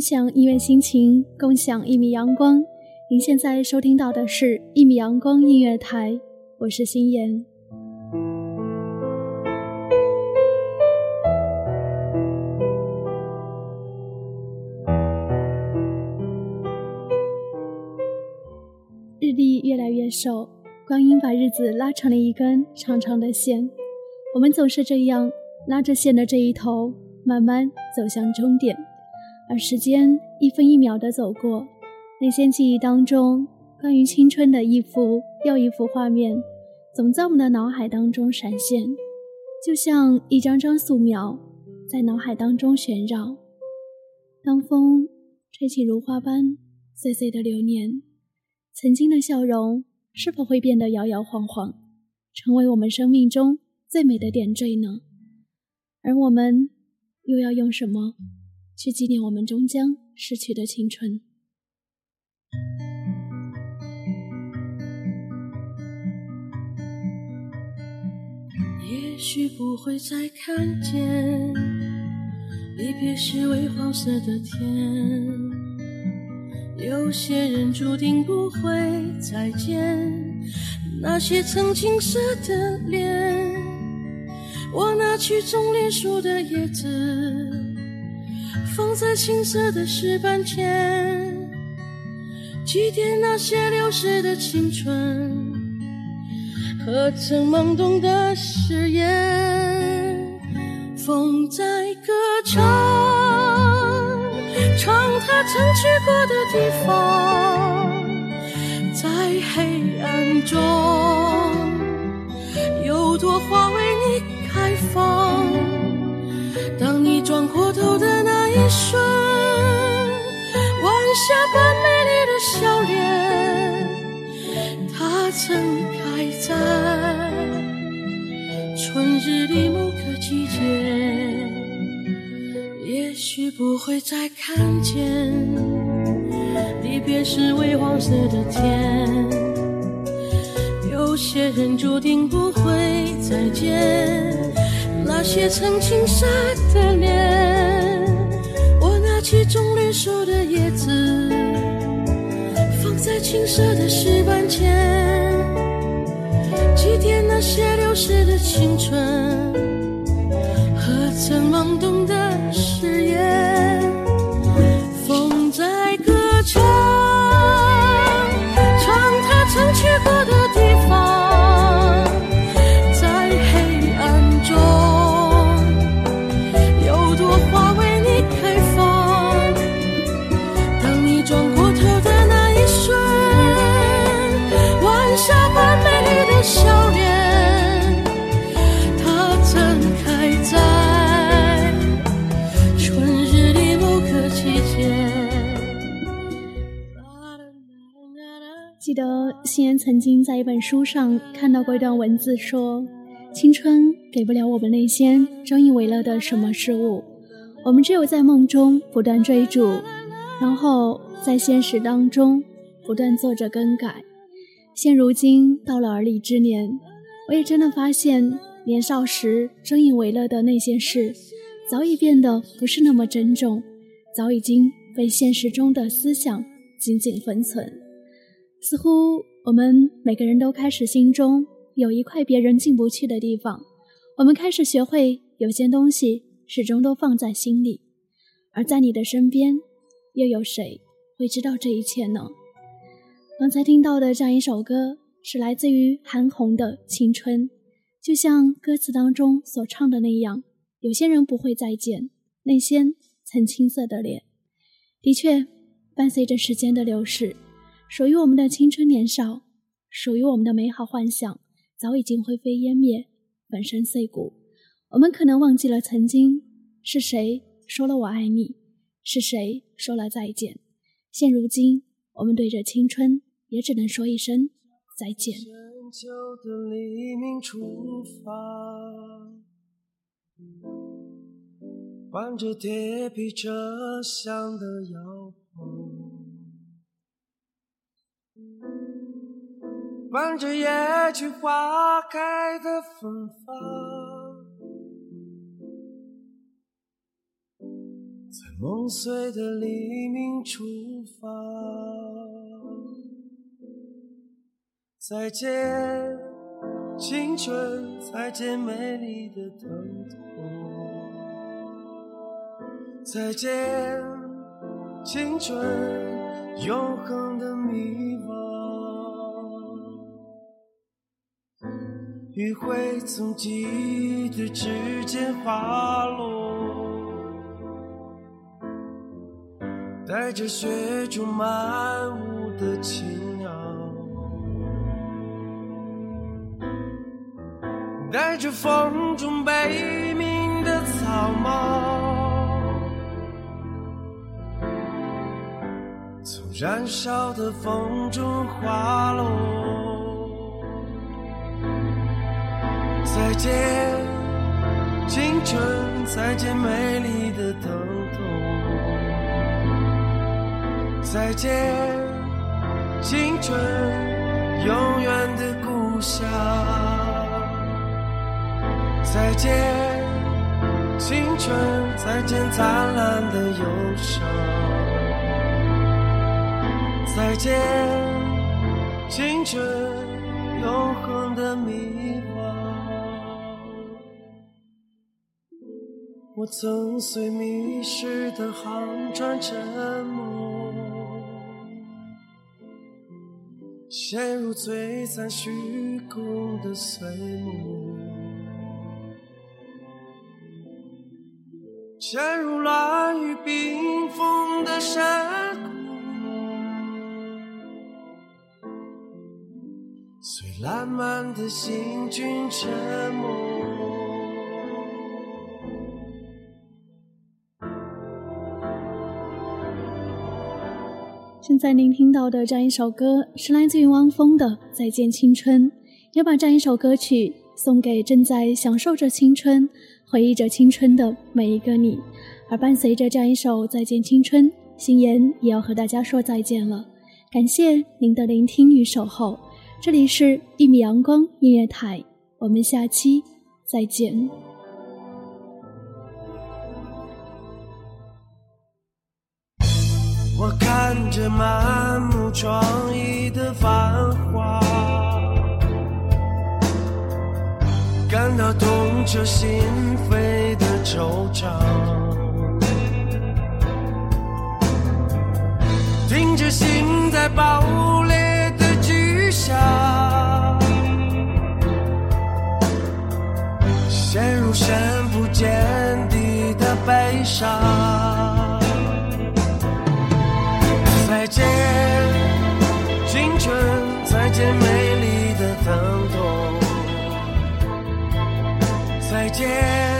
分享音乐心情，共享一米阳光。您现在收听到的是《一米阳光音乐台》，我是心妍。日历越来越瘦，光阴把日子拉成了一根长长的线。我们总是这样拉着线的这一头，慢慢走向终点，而时间一分一秒的走过。那些记忆当中关于青春的一幅又一幅画面，总在我们的脑海当中闪现，就像一张张素描在脑海当中旋绕。当风吹起如花般碎碎的流年，曾经的笑容是否会变得摇摇晃晃，成为我们生命中最美的点缀呢？而我们又要用什么去纪念我们终将逝去的青春？也许不会再看见，离别时微黄色的天。有些人注定不会再见，那些曾青涩的脸。我拿去种莲树的叶子，放在青涩的石板前，祭奠那些流逝的青春。和曾懵懂的誓言？风在歌唱，唱它曾去过的地方。在黑暗中，有朵花为你开放。瞬，晚霞般美丽的笑脸，它曾开。在春日里某个季节，也许不会再看见离别时微黄色的天。有些人注定不会再见，那些曾青涩的脸。几种绿树的叶子，放在青涩的石板前。祭奠那些流逝的青春，和曾懵懂的誓言？记得心妍曾经在一本书上看到过一段文字，说：“青春给不了我们那些争以为乐的什么事物，我们只有在梦中不断追逐，然后在现实当中不断做着更改。现如今到了而立之年，我也真的发现，年少时争以为乐的那些事，早已变得不是那么珍重，早已经被现实中的思想紧紧封存。”似乎我们每个人都开始心中有一块别人进不去的地方，我们开始学会有些东西始终都放在心里，而在你的身边，又有谁会知道这一切呢？刚才听到的这样一首歌是来自于韩红的《青春》，就像歌词当中所唱的那样，有些人不会再见，那些曾青涩的脸，的确，伴随着时间的流逝。属于我们的青春年少，属于我们的美好幻想，早已经灰飞烟灭，粉身碎骨。我们可能忘记了曾经是谁说了“我爱你”，是谁说了再见。现如今，我们对着青春，也只能说一声再见。着铁皮车厢的摇望着野菊花开的芬芳，在梦碎的黎明出发。再见，青春，再见美丽的疼痛。再见，青春，永恒的迷惘。余晖从记忆的指尖滑落，带着雪中漫舞的青鸟，带着风中悲鸣的草帽。从燃烧的风中滑落。再见，青春，再见美丽的疼痛。再见，青春，永远的故乡。再见，青春，再见灿烂的忧伤。再见，青春，永恒的迷我曾随迷失的航船沉没，陷入璀璨虚空的碎幕，陷入乱雨冰封的山谷。随烂漫的行军沉没。现在您听到的这样一首歌是来自于汪峰的《再见青春》，也把这样一首歌曲送给正在享受着青春、回忆着青春的每一个你。而伴随着这样一首《再见青春》，心妍也要和大家说再见了。感谢您的聆听与守候，这里是《一米阳光音乐台》，我们下期再见。我看着满目疮痍的繁华，感到痛彻心扉的惆怅，听着心在爆裂的巨响，陷入深不见底的悲伤。再见，青春，再见美丽的疼痛。再见。